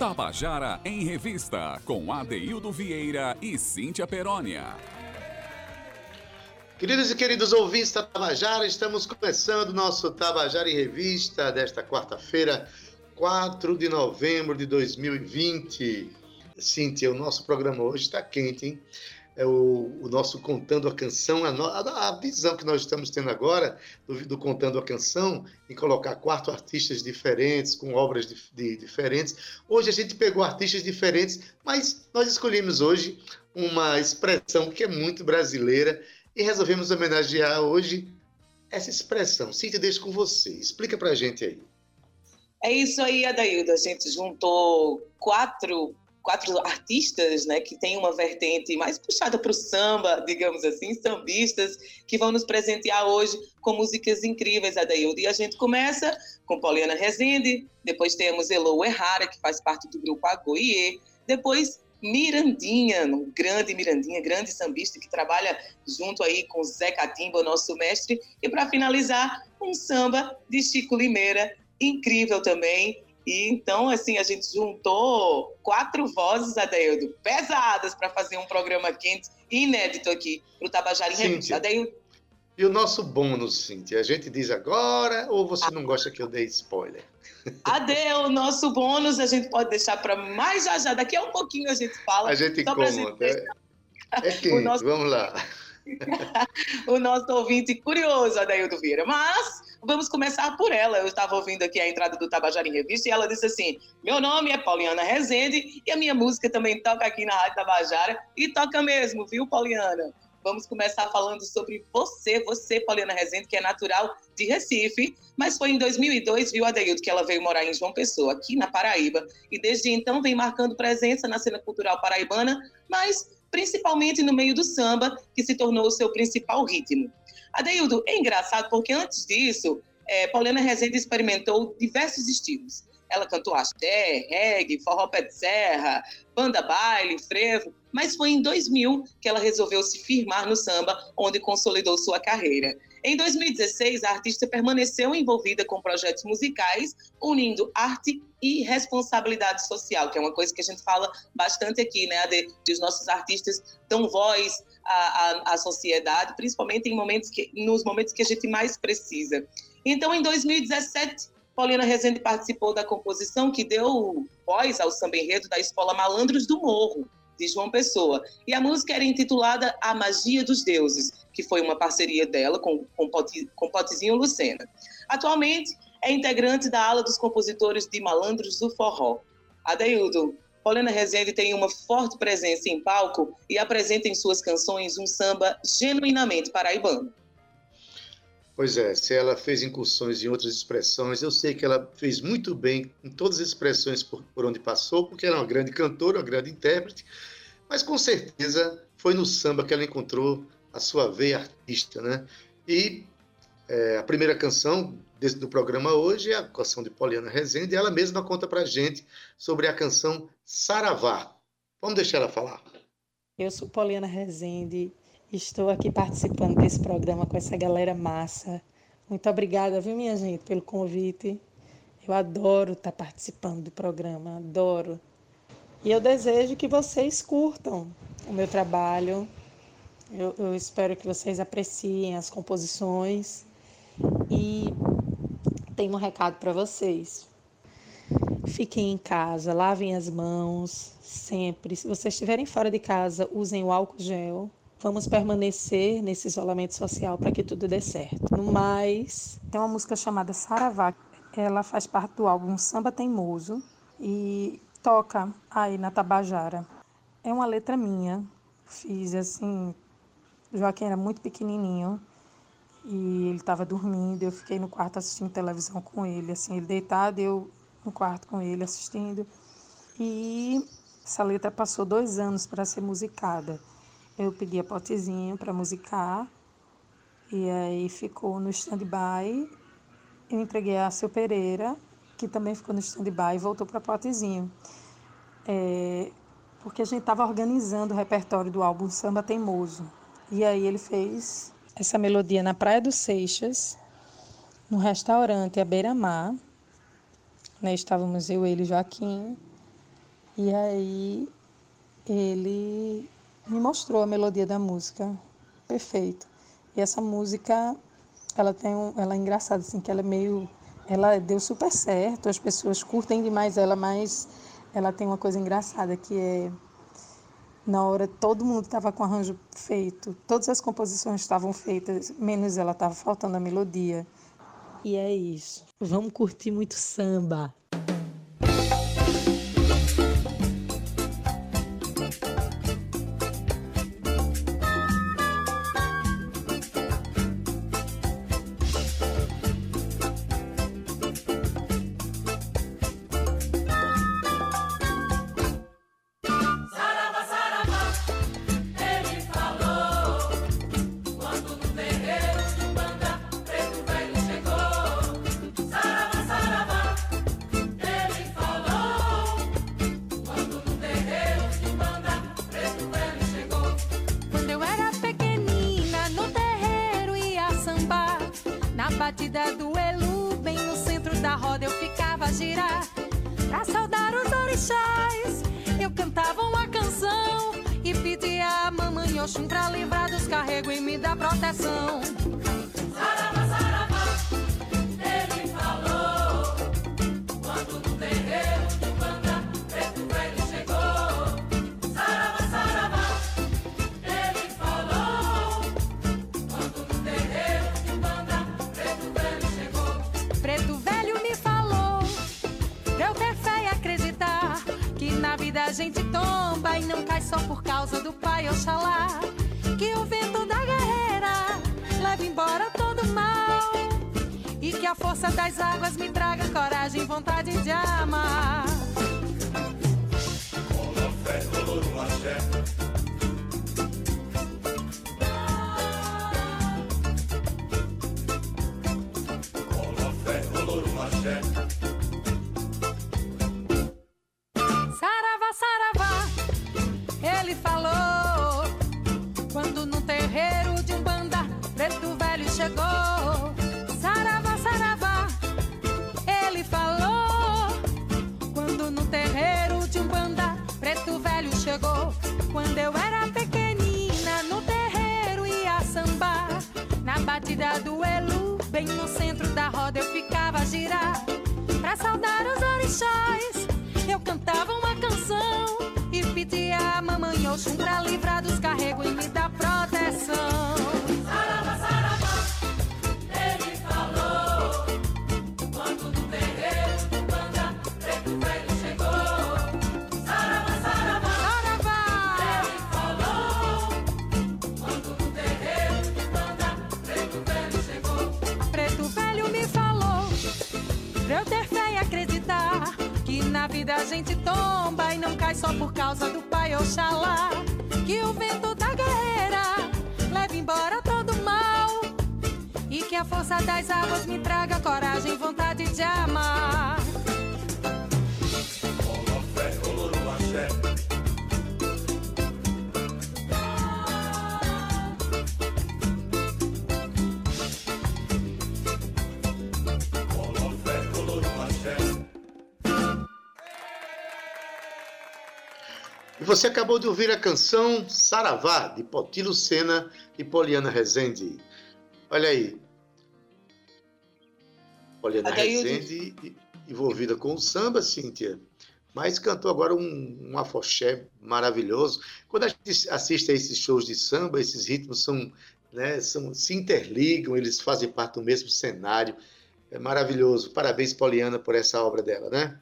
Tabajara em Revista, com Adeildo Vieira e Cíntia Perónia. Queridos e queridos ouvintes da Tabajara, estamos começando nosso Tabajara em Revista desta quarta-feira, 4 de novembro de 2020. Cíntia, o nosso programa hoje está quente, hein? É o, o, nosso Contando a Canção, a, a, a, visão que nós estamos tendo agora do, do, Contando a Canção, em colocar quatro artistas diferentes, com obras de, de, diferentes. Hoje a gente pegou artistas diferentes, mas nós escolhemos hoje uma expressão que é muito brasileira e resolvemos homenagear hoje essa expressão. Cíntia, deixo com você. Explica pra gente aí. É isso aí, Adaildo. A gente juntou quatro quatro artistas, né, que tem uma vertente mais puxada para o samba, digamos assim, sambistas, que vão nos presentear hoje com músicas incríveis, Adaildo. E a gente começa com Poliana Rezende, depois temos Elo Errara, que faz parte do grupo Agoiê, depois Mirandinha, um grande Mirandinha, grande sambista que trabalha junto aí com Zé Catimba, nosso mestre, e para finalizar, um samba de Chico Limeira, incrível também, e então, assim, a gente juntou quatro vozes, Adeildo, pesadas para fazer um programa quente inédito aqui para o Tabajara em Revista. Adeildo. E o nosso bônus, Cintia, a gente diz agora ou você não gosta que eu dê spoiler? Adeus, o nosso bônus a gente pode deixar para mais já já. Daqui a um pouquinho a gente fala. A gente conta. Gente é, é quente, nosso... vamos lá. o nosso ouvinte curioso, Adaildo Vieira. Mas vamos começar por ela. Eu estava ouvindo aqui a entrada do Tabajara em Revista e ela disse assim: Meu nome é Pauliana Rezende e a minha música também toca aqui na Rádio Tabajara. E toca mesmo, viu, Pauliana? Vamos começar falando sobre você, você, Pauliana Rezende, que é natural de Recife, mas foi em 2002, viu, Adeildo, que ela veio morar em João Pessoa, aqui na Paraíba, e desde então vem marcando presença na cena cultural paraibana, mas principalmente no meio do samba, que se tornou o seu principal ritmo. Adeildo, é engraçado porque antes disso, é, Paulina Rezende experimentou diversos estilos. Ela cantou axé, reggae, forró pé de serra, banda baile, frevo, mas foi em 2000 que ela resolveu se firmar no samba, onde consolidou sua carreira. Em 2016, a artista permaneceu envolvida com projetos musicais, unindo arte e responsabilidade social, que é uma coisa que a gente fala bastante aqui, né, de, de os nossos artistas dão voz à, à, à, sociedade, principalmente em momentos que, nos momentos que a gente mais precisa. Então, em 2017, Paulina Rezende participou da composição que deu voz ao samba enredo da Escola Malandros do Morro, de João Pessoa. E a música era intitulada A Magia dos Deuses, que foi uma parceria dela com, com, com Potezinho Lucena. Atualmente, é integrante da ala dos compositores de Malandros do Forró. Adeildo, Paulina Rezende tem uma forte presença em palco e apresenta em suas canções um samba genuinamente paraibano. Pois é, se ela fez incursões em outras expressões, eu sei que ela fez muito bem em todas as expressões por, por onde passou, porque ela é uma grande cantora, uma grande intérprete, mas com certeza foi no samba que ela encontrou a sua veia artista, né? E é, a primeira canção desse, do programa hoje é a canção de Poliana Rezende, e ela mesma conta pra gente sobre a canção Saravá. Vamos deixar ela falar. Eu sou Poliana Rezende, Estou aqui participando desse programa com essa galera massa. Muito obrigada, viu, minha gente, pelo convite. Eu adoro estar participando do programa, adoro. E eu desejo que vocês curtam o meu trabalho. Eu, eu espero que vocês apreciem as composições. E tenho um recado para vocês. Fiquem em casa, lavem as mãos sempre. Se vocês estiverem fora de casa, usem o álcool gel Vamos permanecer nesse isolamento social para que tudo dê certo. No mais, tem uma música chamada Saravá. Ela faz parte do álbum Samba Teimoso e toca aí na Tabajara. É uma letra minha. Fiz assim. Joaquim era muito pequenininho e ele estava dormindo. Eu fiquei no quarto assistindo televisão com ele, assim, ele deitado, eu no quarto com ele assistindo. E essa letra passou dois anos para ser musicada eu pedi a potezinho para musicar e aí ficou no stand-by. Eu entreguei a seu Pereira, que também ficou no stand-by e voltou para potezinho. É, porque a gente estava organizando o repertório do álbum Samba Teimoso. E aí ele fez essa melodia na Praia dos Seixas, no restaurante à beira-mar. Né, estávamos eu, ele e Joaquim. E aí ele me mostrou a melodia da música, perfeito. E essa música, ela tem um, ela é engraçada assim, que ela é meio, ela deu super certo, as pessoas curtem demais ela, mas ela tem uma coisa engraçada que é na hora todo mundo estava com arranjo feito, todas as composições estavam feitas, menos ela estava faltando a melodia. E é isso. Vamos curtir muito samba. gente tomba e não cai só por causa do pai, Oxalá. Que o vento da guerreira leve embora todo mal. E que a força das águas me traga coragem, vontade de amar. Olá, fé, dolor, Pra livrar dos carregos e me dar proteção. Sarabá, sarabá, ele falou. Quando do terreiro, banda, preto velho chegou. Sarabá, sarabá, ele falou. Quando do terreiro, banda, preto velho chegou. Preto velho me falou Pra eu ter fé e acreditar Que na vida a gente tomba E não cai só por causa do Ai, Oxalá, que o vento da guerreira leve embora todo mal. E que a força das águas me traga coragem, vontade de amar. Você acabou de ouvir a canção Saravá, de Potilo Sena e Poliana Rezende. Olha aí. Poliana Rezende envolvida com o samba, Cíntia, mas cantou agora um, um afoxé maravilhoso. Quando a gente assiste a esses shows de samba, esses ritmos são, né, são, se interligam, eles fazem parte do mesmo cenário. É maravilhoso. Parabéns, Poliana, por essa obra dela, né?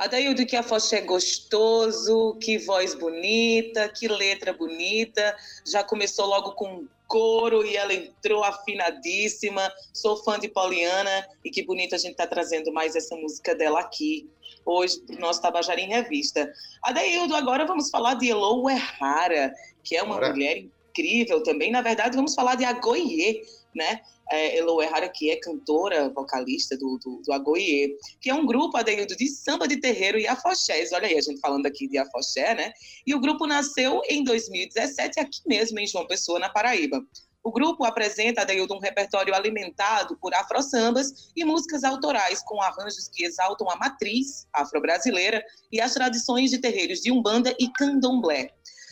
Adaildo, que afoxé é gostoso, que voz bonita, que letra bonita. Já começou logo com coro e ela entrou afinadíssima. Sou fã de Pauliana e que bonito a gente tá trazendo mais essa música dela aqui hoje para o nosso Tabajara em Revista. Adaildo, agora vamos falar de Elo Errara, que é uma Bora. mulher incrível também. Na verdade, vamos falar de Agoiê, né? é, Elo Errara, que é cantora, vocalista do, do, do que é um grupo, Adeildo, de samba de terreiro e afoxés. Olha aí, a gente falando aqui de afoxé, né? E o grupo nasceu em 2017, aqui mesmo, em João Pessoa, na Paraíba. O grupo apresenta, Adeildo, um repertório alimentado por afro-sambas e músicas autorais com arranjos que exaltam a matriz afro-brasileira e as tradições de terreiros de Umbanda e Candomblé.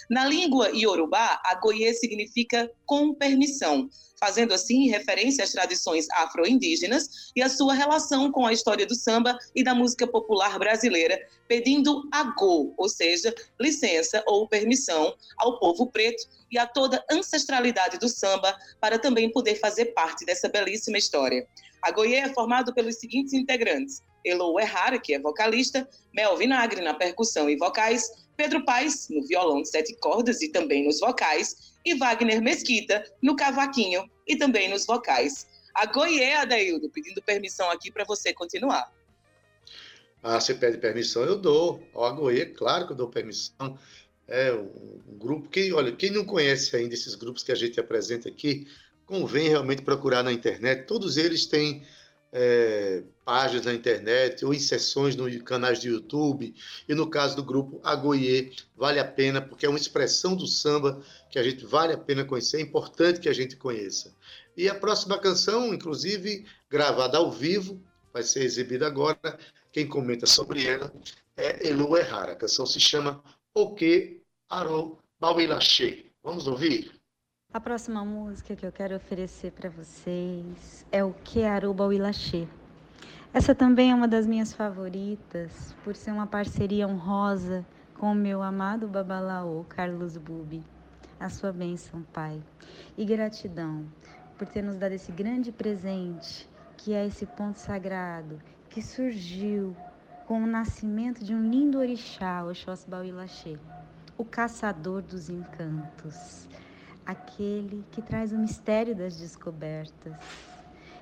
Na língua iorubá, agoie significa com permissão, fazendo assim referência às tradições afro-indígenas e à sua relação com a história do samba e da música popular brasileira, pedindo agô, ou seja, licença ou permissão ao povo preto e a toda a ancestralidade do samba para também poder fazer parte dessa belíssima história. A Goiê é formado pelos seguintes integrantes: Elo Errara, que é vocalista, Mel Vinagre na percussão e vocais, Pedro Paes no violão de sete cordas e também nos vocais, e Wagner Mesquita no cavaquinho e também nos vocais. A Goiê, Adaildo, pedindo permissão aqui para você continuar. Ah, você pede permissão, eu dou. A Goiê, claro que eu dou permissão. É um grupo que, olha, quem não conhece ainda esses grupos que a gente apresenta aqui, convém realmente procurar na internet. Todos eles têm é, páginas na internet ou inserções no canais de YouTube. E no caso do grupo Agoiê, vale a pena, porque é uma expressão do samba que a gente vale a pena conhecer, é importante que a gente conheça. E a próxima canção, inclusive, gravada ao vivo, vai ser exibida agora. Quem comenta sobre ela é Elu Errara. A canção se chama O Que Arô Bauilache. Vamos ouvir? A próxima música que eu quero oferecer para vocês é o Que Aruba Wilaxê. Essa também é uma das minhas favoritas, por ser uma parceria honrosa com o meu amado babalaô, Carlos Bubi. A sua bênção, Pai. E gratidão por ter nos dado esse grande presente, que é esse ponto sagrado, que surgiu com o nascimento de um lindo orixá, Oxóssi Bauilaxê, o caçador dos encantos aquele que traz o mistério das descobertas.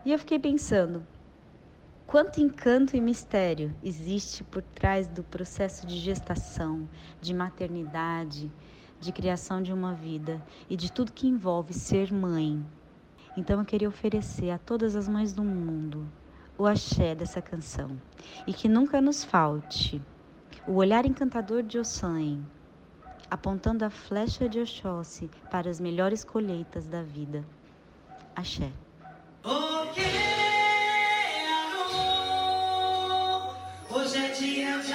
E eu fiquei pensando, quanto encanto e mistério existe por trás do processo de gestação, de maternidade, de criação de uma vida e de tudo que envolve ser mãe. Então eu queria oferecer a todas as mães do mundo o axé dessa canção e que nunca nos falte o olhar encantador de Ossan, apontando a flecha de Oxóssi para as melhores colheitas da vida. Axé. Hoje é dia de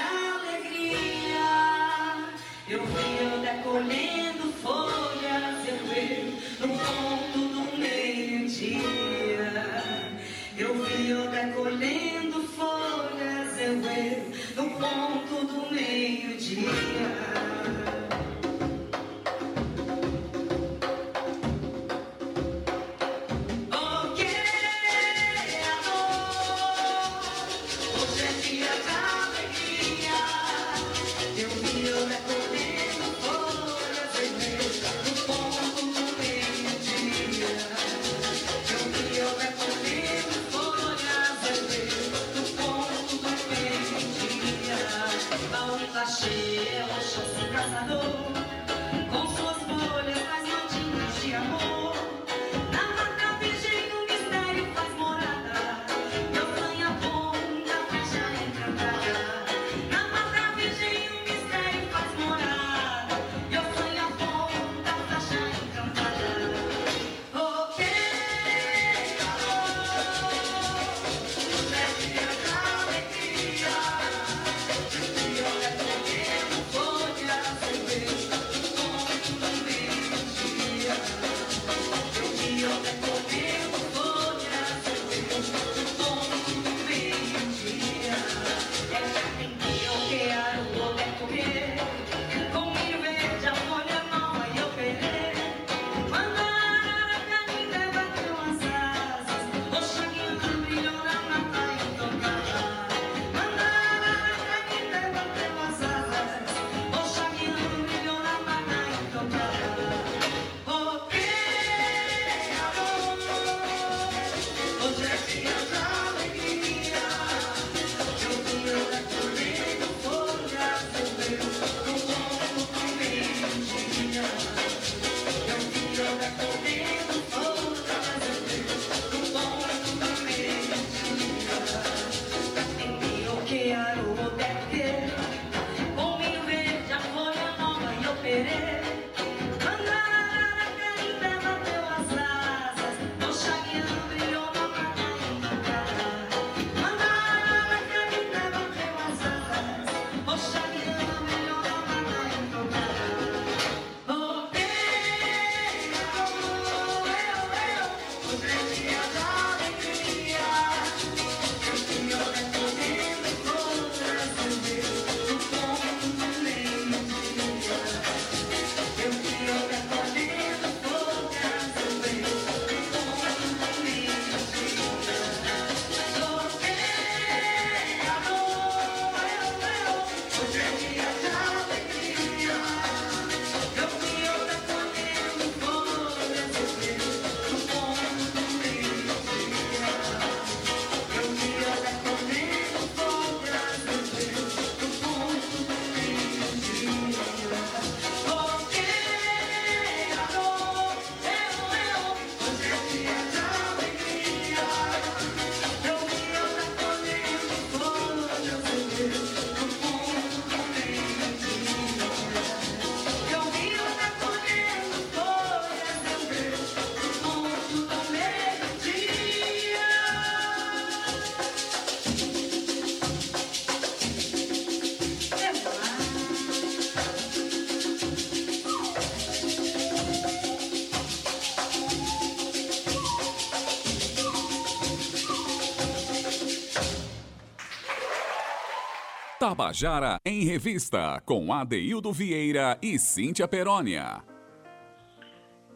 Tabajara em Revista, com Adeildo Vieira e Cíntia Perónia.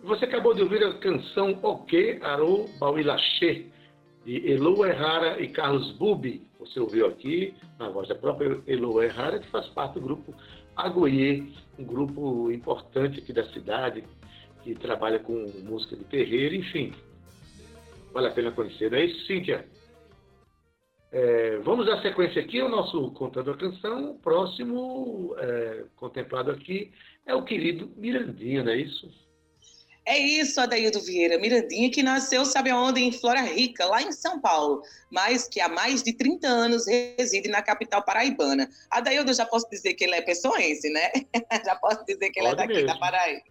Você acabou de ouvir a canção O Que Arou Bauilaché, de Elo Errara e Carlos Bubi. Você ouviu aqui, na voz da própria Elo Errara, que faz parte do grupo Agoie, um grupo importante aqui da cidade, que trabalha com música de terreiro, enfim. Vale a pena conhecer, não é isso, Cíntia? É, vamos dar sequência aqui ao nosso Contando a Canção. O próximo é, contemplado aqui é o querido Mirandinha, não é isso? É isso, Adaildo Vieira. Mirandinha, que nasceu, sabe aonde? Em Flora Rica, lá em São Paulo, mas que há mais de 30 anos reside na capital paraibana. Adaildo, já posso dizer que ele é pessoense, né? já posso dizer que ele Pode é daqui mesmo. da Paraíba.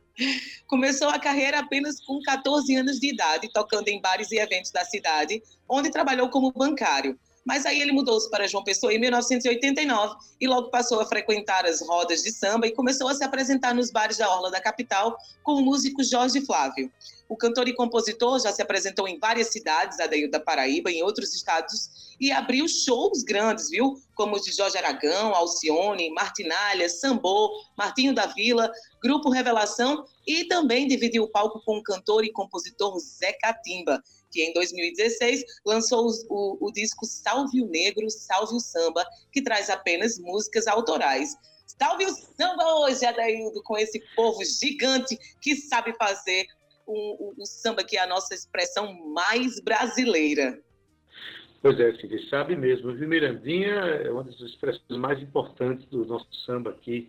Começou a carreira apenas com 14 anos de idade, tocando em bares e eventos da cidade, onde trabalhou como bancário. Mas aí ele mudou-se para João Pessoa em 1989 e logo passou a frequentar as rodas de samba e começou a se apresentar nos bares da Orla da capital com o músico Jorge Flávio. O cantor e compositor já se apresentou em várias cidades, Adair da Paraíba, em outros estados, e abriu shows grandes, viu? Como os de Jorge Aragão, Alcione, Martinalha, Sambô, Martinho da Vila, Grupo Revelação e também dividiu o palco com o cantor e compositor Zé Catimba, que em 2016 lançou o, o disco Salve o Negro, Salve o Samba, que traz apenas músicas autorais. Salve o samba hoje, Adaildo, com esse povo gigante que sabe fazer o, o, o samba que é a nossa expressão mais brasileira. Pois é, Cid, sabe mesmo. O Mirandinha é uma das expressões mais importantes do nosso samba aqui.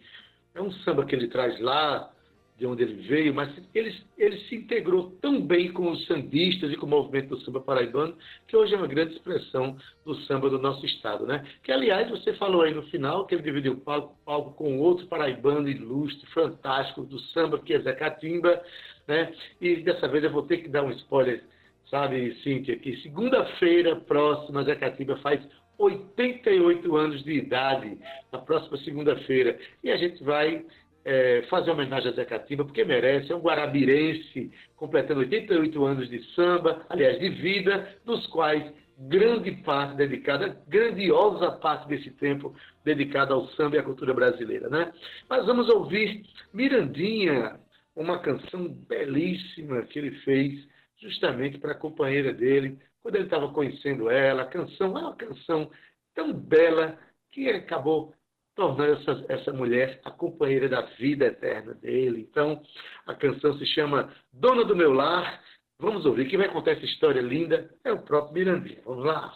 É um samba que ele traz lá de onde ele veio, mas ele, ele se integrou tão bem com os sambistas e com o movimento do samba paraibano, que hoje é uma grande expressão do samba do nosso estado. Né? Que, aliás, você falou aí no final que ele dividiu o palco, palco com outro paraibano ilustre, fantástico, do samba, que é Zé Catimba, né? e dessa vez eu vou ter que dar um spoiler, sabe, Cíntia, que segunda-feira próxima, Zé Catimba faz 88 anos de idade, na próxima segunda-feira, e a gente vai é, fazer homenagem a Zé Catimba, porque merece, é um guarabirense, completando 88 anos de samba, aliás, de vida, dos quais grande parte dedicada, grandiosa parte desse tempo dedicada ao samba e à cultura brasileira, né? Mas vamos ouvir Mirandinha, uma canção belíssima que ele fez justamente para a companheira dele, quando ele estava conhecendo ela. A canção é uma canção tão bela que acabou tornando essa, essa mulher a companheira da vida eterna dele. Então, a canção se chama Dona do Meu Lar. Vamos ouvir. Quem vai contar essa história linda é o próprio Mirandinha. Vamos lá.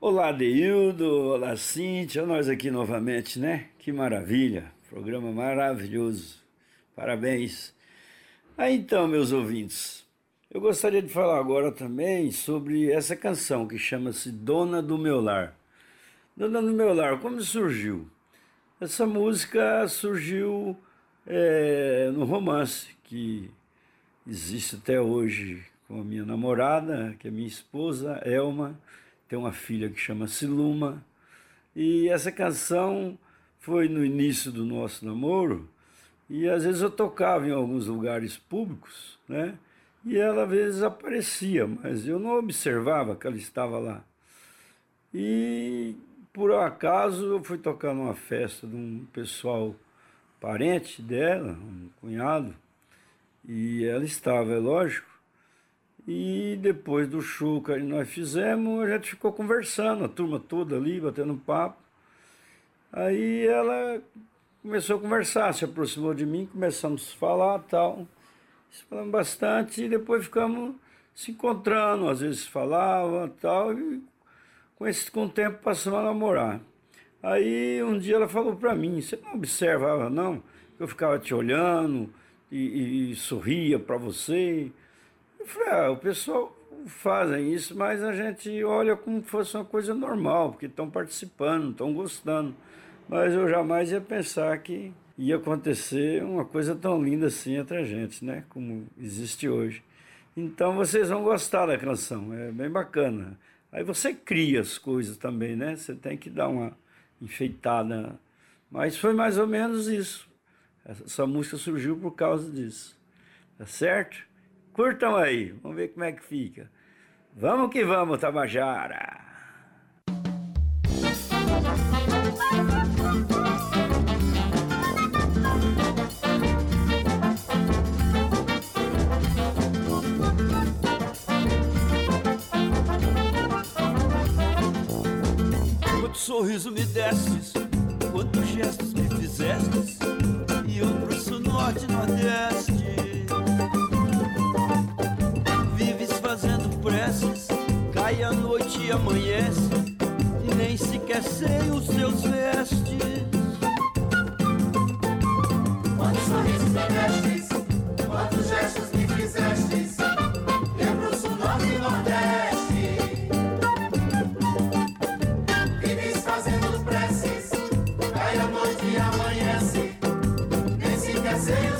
Olá, Deildo. Olá, Cíntia. Nós aqui novamente, né? Que maravilha. Programa maravilhoso. Parabéns. Aí então, meus ouvintes, eu gostaria de falar agora também sobre essa canção que chama-se Dona do Meu Lar. Dona do Meu Lar, como surgiu? Essa música surgiu é, no romance que existe até hoje com a minha namorada, que é minha esposa, Elma, tem uma filha que chama Siluma. E essa canção foi no início do nosso namoro, e às vezes eu tocava em alguns lugares públicos, né? E ela às vezes aparecia, mas eu não observava que ela estava lá. E por acaso eu fui tocar numa festa de um pessoal parente dela, um cunhado, e ela estava, é lógico. E depois do show que nós fizemos, a gente ficou conversando, a turma toda ali, batendo papo. Aí ela começou a conversar, se aproximou de mim, começamos a falar tal. Falamos bastante e depois ficamos se encontrando, às vezes falava tal, e com, esse, com o tempo passamos a namorar. Aí um dia ela falou para mim, você não observava não? Eu ficava te olhando e, e, sorria para você. Eu falei, ah, o pessoal fazem isso, mas a gente olha como se fosse uma coisa normal, porque estão participando, estão gostando. Mas eu jamais ia pensar que ia acontecer uma coisa tão linda assim entre a gente, né? Como existe hoje. Então vocês vão gostar da canção, é bem bacana. Aí você cria as coisas também, né? Você tem que dar uma enfeitada. Mas foi mais ou menos isso. Essa música surgiu por causa disso. Tá certo? Curtam aí, vamos ver como é que fica. Vamos que vamos, Tabajara! Sorriso me destes, quantos gestos me fizestes, e eu sul, norte, nordeste. Vives fazendo preces, cai a noite e amanhece, e nem sequer sei os seus vestes. Quantos sorrisos me destes, quantos gestos me fizestes,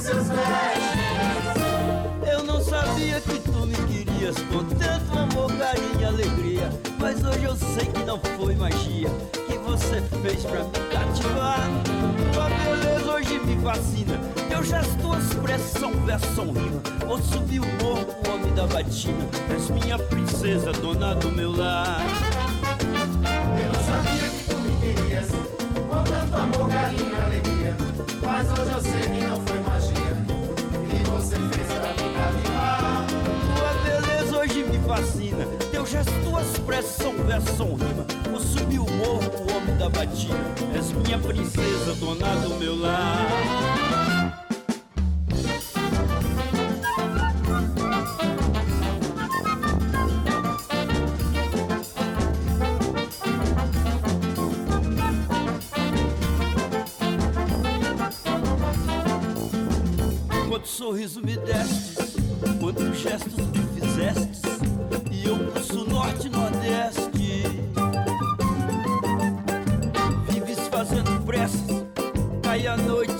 seus vestes. Eu não sabia que tu me querias com tanto amor, carinho e alegria. Mas hoje eu sei que não foi magia que você fez pra me cativar. Tua beleza hoje me fascina. Teu gesto, tua expressão, versão, rima. Vou subir o morro, o homem da batina. És minha princesa, dona do meu lar. Eu não sabia que tu me querias, com tanto amor, carinho e alegria. Mas hoje eu sei que não foi fascina. Teu gesto, tua expressão, versão, rima. Vou subir o morro, o homem da batina. És minha princesa, dona do meu lar.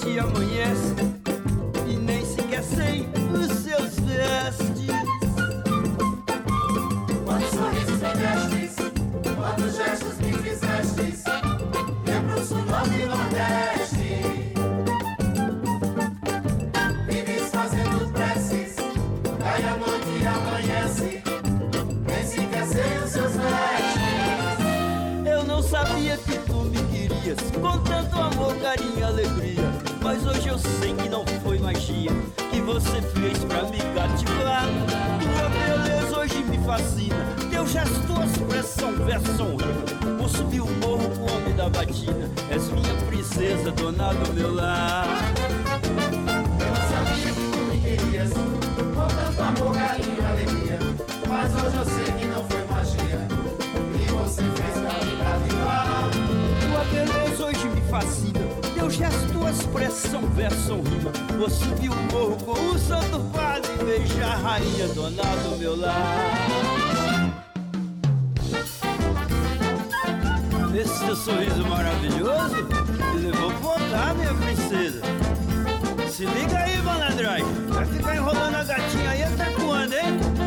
A noite e amanhece, e nem sequer sei os seus vestes. Quantos sorrisos me destes, quantos gestos me fizestes, eu pro sul, norte e nordeste. Vives fazendo preces, cai a noite e amanhece, nem sequer sei os seus vestes. Eu não sabia que tu me querias com tanto amor, carinho e alegria. Eu sei que não foi magia que você fez pra me cativar. Tua beleza hoje me fascina. Teu gesto, tua expressão, versão, rima. Vou subir o morro com o homem da batina. És minha princesa, dona do meu lar. Eu sabia que tu me querias, com tanto amor, e alegria. Mas hoje eu sei que não foi magia, que você fez pra me cativar. Tua beleza hoje me fascina. Teu gesto, tua expressão, versão, rima. Vou subir o morro com o santo padre. Beijar a rainha, dona do meu lar. Esse teu sorriso maravilhoso me levou pro minha princesa. Se liga aí, malandragem. Vai ficar enrolando a gatinha aí até quando, hein?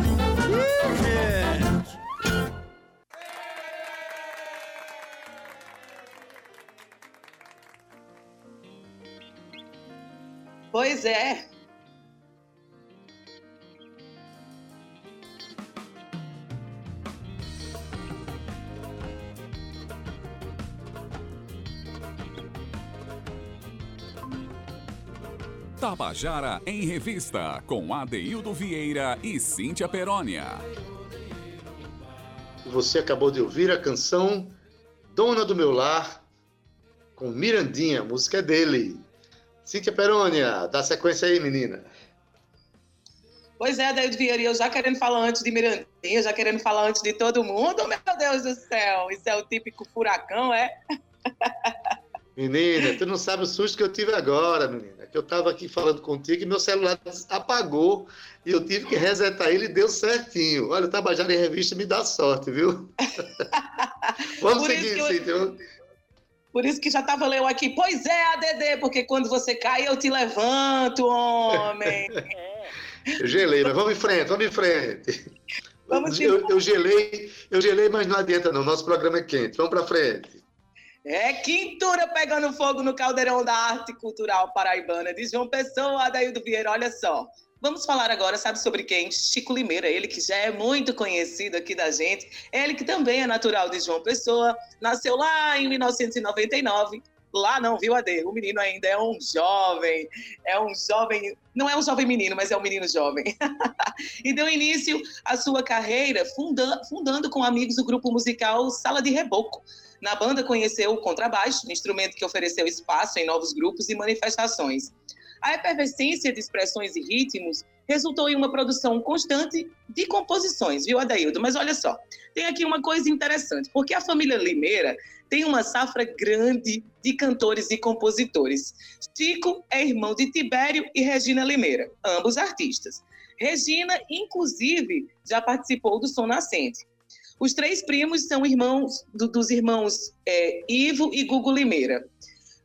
Pois é. Tabajara em Revista, com Adeildo Vieira e Cíntia Perónia. Você acabou de ouvir a canção Dona do Meu Lar, com Mirandinha, a música é dele. Cíntia Perônia, dá sequência aí, menina. Pois é, David Vieira, eu já querendo falar antes de Mirandinha, já querendo falar antes de todo mundo. Meu Deus do céu, isso é o típico furacão, é? Menina, tu não sabe o susto que eu tive agora, menina. Que eu tava aqui falando contigo e meu celular apagou e eu tive que resetar ele e deu certinho. Olha, o Tabajara em Revista me dá sorte, viu? Vamos Por seguir, eu- Cíntia. Por isso que já tava eu aqui. Pois é, ADD, porque quando você cai, eu te levanto, homem. Eu gelei, mas vamos em frente, vamos em frente. Vamos eu, eu gelei, eu gelei, mas não adianta não. Nosso programa é quente. Vamos para frente. É quintura pegando fogo no caldeirão da arte cultural paraibana de João Pessoa, Adaildo Vieira. Olha só. Vamos falar agora, sabe sobre quem? Chico Limeira, ele que já é muito conhecido aqui da gente. Ele que também é natural de João Pessoa, nasceu lá em 1999 Lá não, viu, Ade? O menino ainda é um jovem, é um jovem, não é um jovem menino, mas é um menino jovem. e deu início à sua carreira fundando, fundando com amigos o grupo musical Sala de Reboco. Na banda conheceu o contrabaixo, instrumento que ofereceu espaço em novos grupos e manifestações. A efervescência de expressões e ritmos resultou em uma produção constante de composições, viu, Adaildo? Mas olha só, tem aqui uma coisa interessante, porque a família Limeira tem uma safra grande de cantores e compositores. Chico é irmão de Tibério e Regina Limeira, ambos artistas. Regina, inclusive, já participou do Som Nascente. Os três primos são irmãos do, dos irmãos é, Ivo e Gugu Limeira.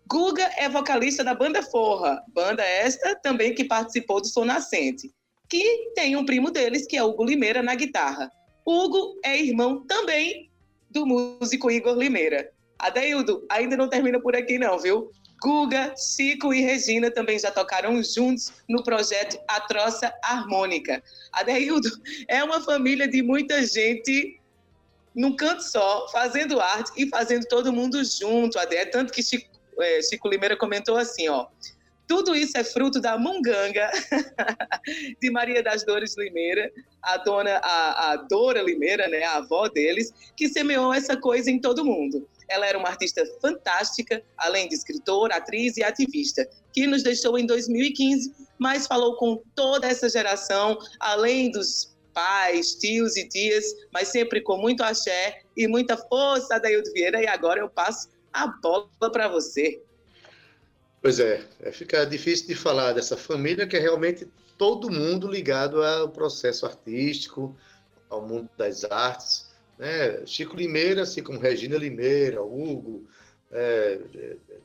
Guga é vocalista da banda Forra, banda esta também que participou do Som Nascente, que tem um primo deles, que é Hugo Limeira, na guitarra. Hugo é irmão também do músico Igor Limeira. Adeildo, ainda não termina por aqui não, viu? Guga, Chico e Regina também já tocaram juntos no projeto A Troça Harmônica. Adeildo, é uma família de muita gente num canto só, fazendo arte e fazendo todo mundo junto, Ade. É tanto que Chico é, Chico Limeira comentou assim, ó. Tudo isso é fruto da munganga de Maria das Dores Limeira, a dona, a, a Dora Limeira, né, a avó deles, que semeou essa coisa em todo mundo. Ela era uma artista fantástica, além de escritora, atriz e ativista, que nos deixou em 2015, mas falou com toda essa geração, além dos pais, tios e tias, mas sempre com muito axé e muita força, Daildo Vieira. E agora eu passo a bola para você. Pois é, é, fica difícil de falar dessa família que é realmente todo mundo ligado ao processo artístico, ao mundo das artes. Né? Chico Limeira, assim como Regina Limeira, Hugo, é,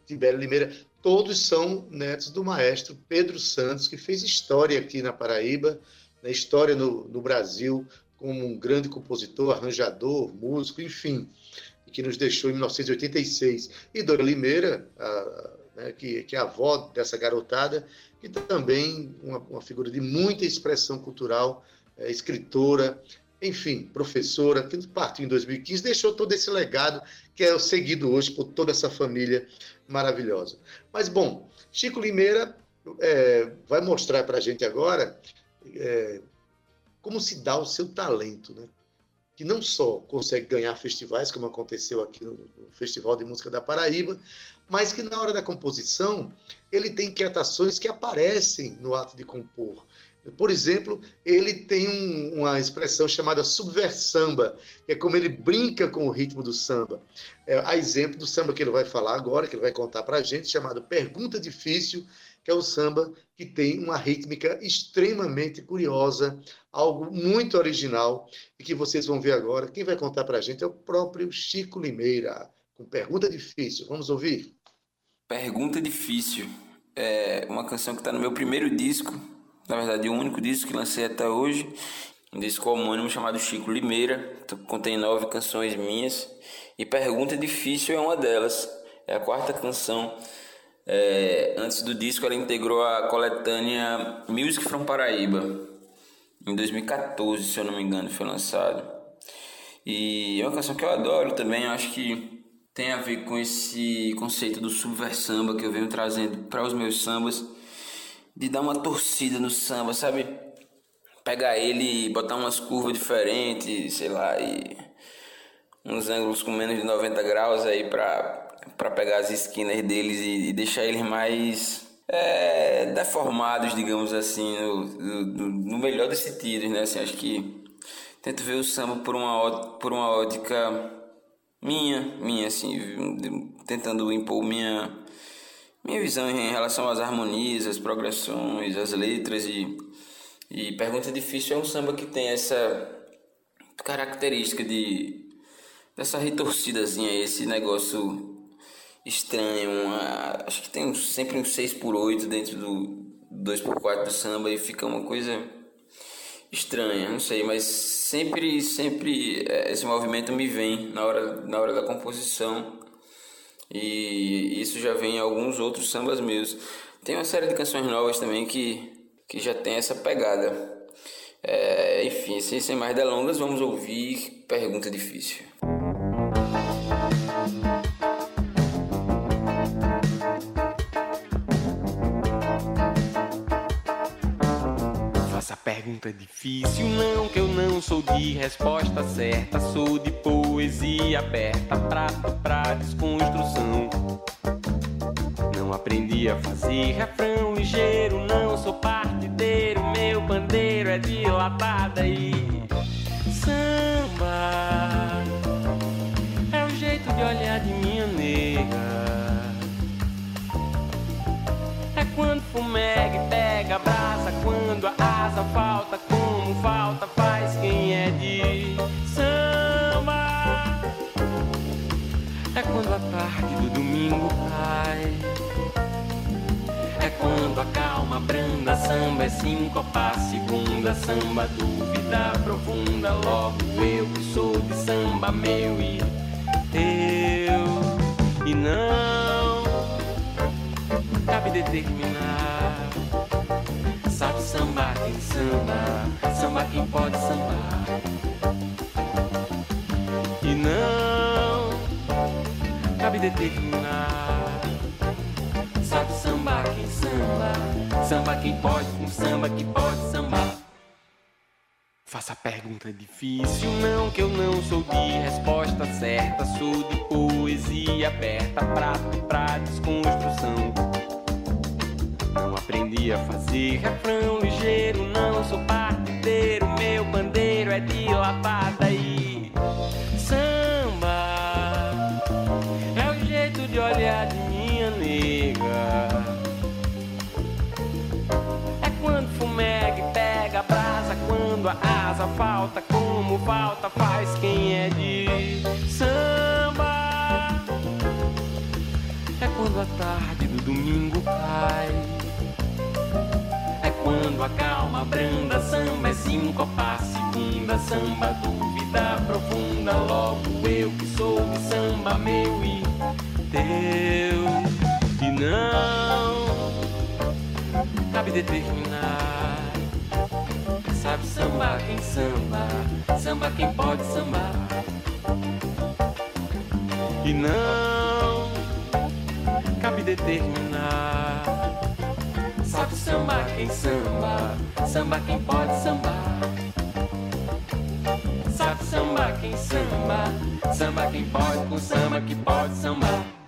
Tibério Limeira, todos são netos do maestro Pedro Santos, que fez história aqui na Paraíba, né? história no, no Brasil, como um grande compositor, arranjador, músico, enfim que nos deixou em 1986, e Dora Limeira, a, né, que, que, é a avó dessa garotada, que também uma, uma figura de muita expressão cultural, é, escritora, enfim, professora, que partiu em 2015, deixou todo esse legado que é seguido hoje por toda essa família maravilhosa. Mas, bom, Chico Limeira é, vai mostrar para a gente agora é, como se dá o seu talento, né? Que não só consegue ganhar festivais, como aconteceu aqui no, Festival de Música da Paraíba, mas que na hora da composição ele tem inquietações que aparecem no ato de compor. Por exemplo, ele tem um, uma expressão chamada subversamba, que é como ele brinca com o ritmo do samba. É, a exemplo do samba que ele vai falar agora, que ele vai contar para a gente, chamado Pergunta Difícil, que é o samba que tem uma rítmica extremamente curiosa, algo muito original e que vocês vão ver agora. Quem vai contar para a gente é o próprio Chico Limeira, com Pergunta Difícil. Vamos ouvir? Pergunta Difícil é uma canção que está no meu primeiro disco, na verdade, o único disco que lancei até hoje, um disco homônimo chamado Chico Limeira, contém nove canções minhas, e Pergunta Difícil é uma delas, é a quarta canção é, antes do disco, ela integrou a coletânea Music from Paraíba. Em 2014, se eu não me engano, foi lançado. E é uma canção que eu adoro também. acho que tem a ver com esse conceito do subversamba que eu venho trazendo para os meus sambas. De dar uma torcida no samba, sabe? Pegar ele e botar umas curvas diferentes, sei lá, e uns ângulos com menos de 90 graus aí para para pegar as esquinas deles e, e deixar eles mais é, deformados, digamos assim, no, no, no, melhor dos sentidos, né? Assim, acho que tento ver o samba por uma, por uma ótica minha, minha, assim, tentando impor minha, minha visão em relação às harmonias, às progressões, às letras e, e Pergunta Difícil é um samba que tem essa característica de dessa retorcidazinha, esse negócio estranho. Uma, acho que tem um, sempre um 6 por 8 dentro do 2 por 4 do samba e fica uma coisa estranha, não sei, mas sempre sempre é, esse movimento me vem na hora na hora da composição. E isso já vem em alguns outros sambas meus. Tem uma série de canções novas também que que já tem essa pegada. É, enfim, sem, sem mais delongas, vamos ouvir Pergunta Difícil. Pergunta difícil, não que eu não sou de resposta certa, sou de poesia aberta, prato pra desconstrução. Não aprendi a fazer refrão ligeiro, não sou partideiro, meu bandeiro é dilatada e samba é o jeito de olhar de minha nega. Quando fumega e pega brasa, quando a asa falta, como falta faz quem é de samba. É quando a tarde do domingo cai. É quando a calma branda, samba é sincopar, segunda samba, dúvida profunda. Logo eu que sou de samba, meu e eu, e não determinar. Sabe sambar quem samba, samba quem pode sambar. E não cabe determinar. Sabe sambar quem samba, samba quem pode, com samba que pode sambar. Faça pergunta difícil, não que eu não sou de resposta certa, sou de poesia aberta, prato pra desconstrução. Aprendi a fazer refrão ligeiro, não sou partideiro, meu bandeiro é de lapada e samba é o jeito de olhar de minha nega. É quando fumega pega brasa, quando a asa falta, como falta faz quem é de samba. É quando a tarde do domingo A calma branda, samba é sincopar, segunda samba, dúvida profunda. Logo eu que sou de samba, meu e teu. E não cabe determinar. Sabe samba quem samba, samba quem pode sambar. E não cabe determinar. Sabe samba quem samba, samba quem pode sambar. Sabe samba quem samba, samba quem pode com samba que pode sambar.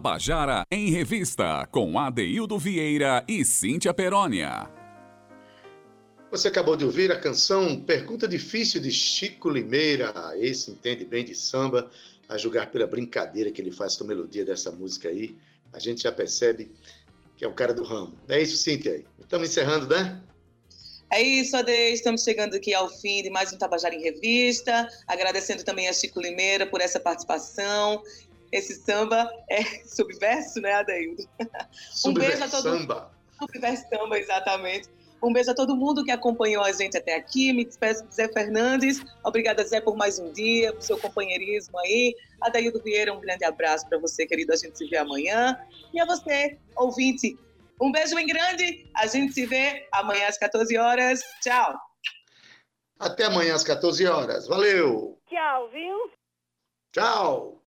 Tabajara em Revista, com Adeildo Vieira e Cíntia Perónia. Você acabou de ouvir a canção Pergunta Difícil de Chico Limeira. Esse entende bem de samba, a julgar pela brincadeira que ele faz com a melodia dessa música aí. A gente já percebe que é o cara do ramo. Não é isso, Cíntia? Estamos encerrando, né? É isso, Ade. Estamos chegando aqui ao fim de mais um Tabajara em Revista. Agradecendo também a Chico Limeira por essa participação. Esse samba é subverso, né, Adaildo? Um beijo a todo samba. Subverso samba, exatamente. Um beijo a todo mundo que acompanhou a gente até aqui. Me despeço de Zé Fernandes. Obrigada, Zé, por mais um dia, por seu companheirismo aí. Adaildo Vieira, um grande abraço para você, querido. A gente se vê amanhã. E a você, ouvinte, um beijo bem grande. A gente se vê amanhã às 14 horas. Tchau. Até amanhã às 14 horas. Valeu. Tchau, viu? Tchau.